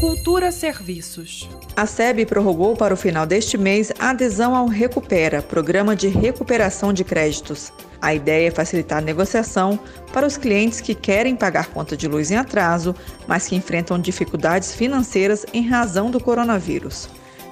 Cultura Serviços. A SEB prorrogou para o final deste mês a adesão ao Recupera, programa de recuperação de créditos. A ideia é facilitar a negociação para os clientes que querem pagar conta de luz em atraso, mas que enfrentam dificuldades financeiras em razão do coronavírus.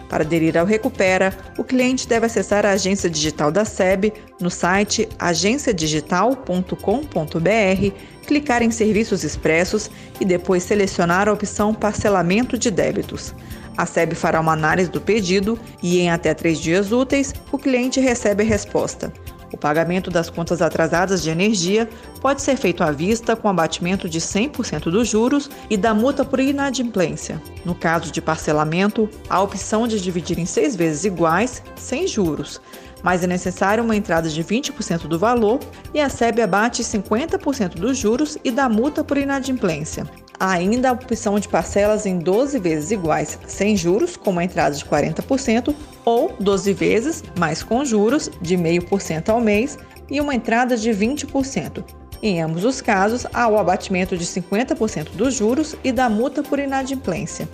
Para aderir ao Recupera, o cliente deve acessar a agência digital da SEB no site agenciadigital.com.br, clicar em Serviços Expressos e depois selecionar a opção Parcelamento de débitos. A SEB fará uma análise do pedido e, em até três dias úteis, o cliente recebe a resposta. O pagamento das contas atrasadas de energia pode ser feito à vista com abatimento de 100% dos juros e da multa por inadimplência. No caso de parcelamento, há a opção de dividir em seis vezes iguais, sem juros, mas é necessário uma entrada de 20% do valor e a SEB abate 50% dos juros e da multa por inadimplência. Ainda a opção de parcelas em 12 vezes iguais, sem juros, com uma entrada de 40%, ou 12 vezes, mais com juros, de 0,5% ao mês e uma entrada de 20%. Em ambos os casos, há o abatimento de 50% dos juros e da multa por inadimplência.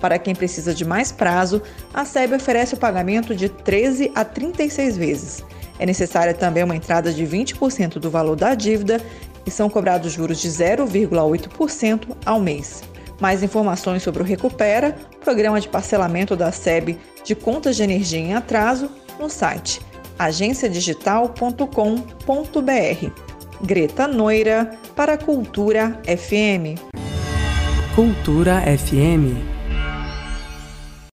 Para quem precisa de mais prazo, a SEB oferece o pagamento de 13 a 36 vezes. É necessária também uma entrada de 20% do valor da dívida e são cobrados juros de 0,8% ao mês. Mais informações sobre o Recupera, programa de parcelamento da SEB de contas de energia em atraso, no site agenciadigital.com.br. Greta Noira, para Cultura FM. Cultura FM.